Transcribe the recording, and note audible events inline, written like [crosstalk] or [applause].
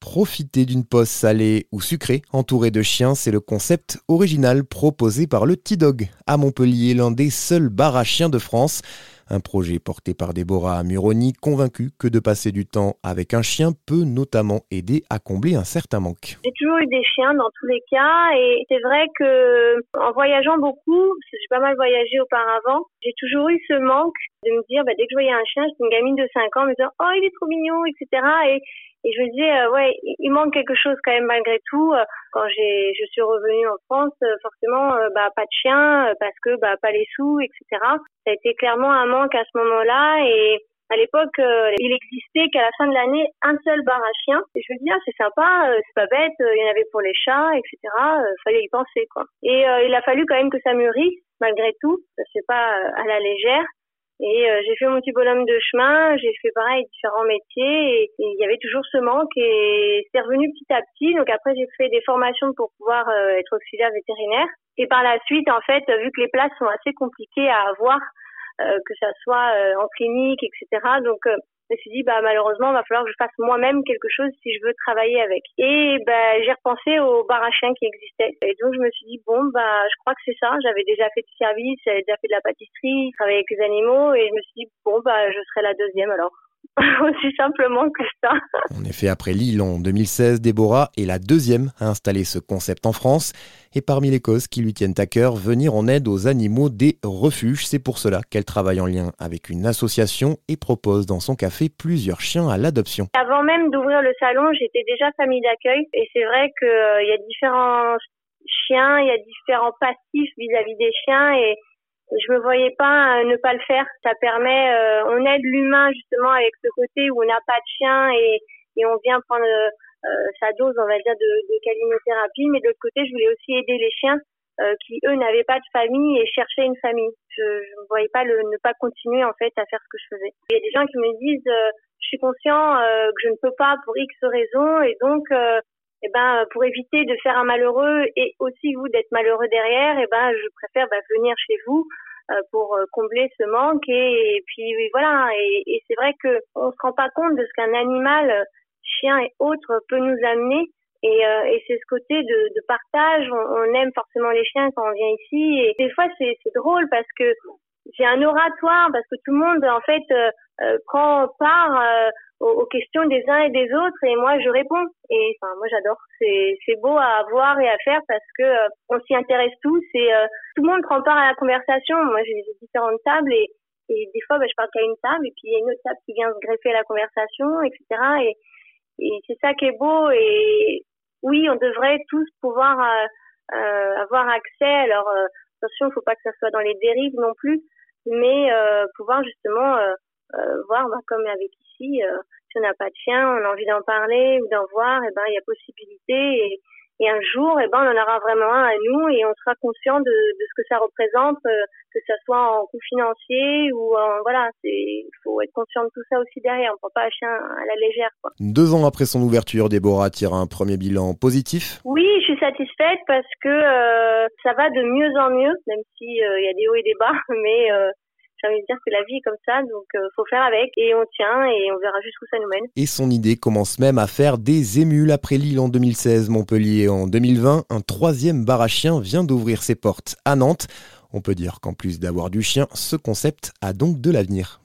Profiter d'une pause salée ou sucrée entourée de chiens, c'est le concept original proposé par le T-Dog à Montpellier, l'un des seuls bars à chiens de France. Un projet porté par Déborah Muroni, convaincue que de passer du temps avec un chien peut notamment aider à combler un certain manque. J'ai toujours eu des chiens dans tous les cas et c'est vrai que en voyageant beaucoup, j'ai pas mal voyagé auparavant, j'ai toujours eu ce manque de me dire bah, dès que je voyais un chien, j'étais une gamine de 5 ans, me disant oh il est trop mignon, etc. Et je me disais, euh, ouais, il manque quelque chose quand même malgré tout. Euh, quand j'ai, je suis revenue en France, euh, forcément, bah pas de chien parce que bah pas les sous, etc. Ça a été clairement un manque à ce moment-là et à l'époque, il existait qu'à la fin de l'année un seul bar à chiens. Et je me dis, ah, c'est sympa, c'est pas bête, il y en avait pour les chats, etc. fallait y penser, quoi. Et il a fallu quand même que ça mûrisse, malgré tout. C'est pas à la légère. Et euh, j'ai fait mon petit bonhomme de chemin, j'ai fait pareil différents métiers et il y avait toujours ce manque et c'est revenu petit à petit. Donc après j'ai fait des formations pour pouvoir euh, être auxiliaire vétérinaire. Et par la suite en fait vu que les places sont assez compliquées à avoir, euh, que ça soit en clinique etc. Donc je me suis dit bah malheureusement il va falloir que je fasse moi-même quelque chose si je veux travailler avec. Et bah j'ai repensé au bar à chien qui existait. Et donc je me suis dit bon bah je crois que c'est ça. J'avais déjà fait du service j'avais déjà fait de la pâtisserie travaillé avec les animaux. Et je me suis dit bon bah je serai la deuxième alors [laughs] aussi simplement que ça. En effet, après Lille en 2016, Déborah est la deuxième à installer ce concept en France. Et parmi les causes qui lui tiennent à cœur, venir en aide aux animaux des refuges. C'est pour cela qu'elle travaille en lien avec une association et propose dans son café plusieurs chiens à l'adoption. Avant même d'ouvrir le salon, j'étais déjà famille d'accueil. Et c'est vrai qu'il y a différents chiens, il y a différents passifs vis-à-vis -vis des chiens. Et je me voyais pas euh, ne pas le faire. Ça permet, euh, on aide l'humain justement avec ce côté où on n'a pas de chien et, et on vient prendre euh, sa dose, on va dire, de, de calinothérapie. Mais de l'autre côté, je voulais aussi aider les chiens qui eux n'avaient pas de famille et cherchaient une famille. Je ne voyais pas le ne pas continuer en fait à faire ce que je faisais. Il y a des gens qui me disent, je suis conscient que je ne peux pas pour X raisons et donc eh ben, pour éviter de faire un malheureux et aussi vous d'être malheureux derrière, eh ben, je préfère bah, venir chez vous euh, pour euh, combler ce manque et, puis voilà. Et, et c'est vrai que on se rend pas compte de ce qu'un animal, chien et autres, peut nous amener. Et, euh, c'est ce côté de, partage. On, aime forcément les chiens quand on vient ici. Et des fois, c'est drôle parce que j'ai un oratoire parce que tout le monde en fait prend part aux, questions des uns et des autres et moi je réponds. Et enfin moi j'adore. C'est c'est beau à voir et à faire parce que euh, on s'y intéresse tous et euh, tout le monde prend part à la conversation. Moi j'ai différentes tables et et des fois bah, je parle qu'à une table et puis il y a une autre table qui vient se greffer à la conversation etc et et c'est ça qui est beau et oui on devrait tous pouvoir euh, avoir accès. Alors attention faut pas que ça soit dans les dérives non plus mais pouvoir justement voir bah, comme avec si, euh, si on n'a pas de chien, on a envie d'en parler ou d'en voir, et eh ben il y a possibilité et, et un jour, et eh ben on en aura vraiment un à nous et on sera conscient de, de ce que ça représente, euh, que ça soit en coût financier ou en voilà, c'est il faut être conscient de tout ça aussi derrière. On prend pas un chien à la légère. Quoi. Deux ans après son ouverture, Déborah tire un premier bilan positif. Oui, je suis satisfaite parce que euh, ça va de mieux en mieux, même si il y a des hauts et des bas, [laughs] mais j'ai envie de dire que la vie est comme ça, donc euh, faut faire avec et on tient et on verra jusqu'où ça nous mène. Et son idée commence même à faire des émules après Lille en 2016, Montpellier en 2020. Un troisième bar à chiens vient d'ouvrir ses portes à Nantes. On peut dire qu'en plus d'avoir du chien, ce concept a donc de l'avenir.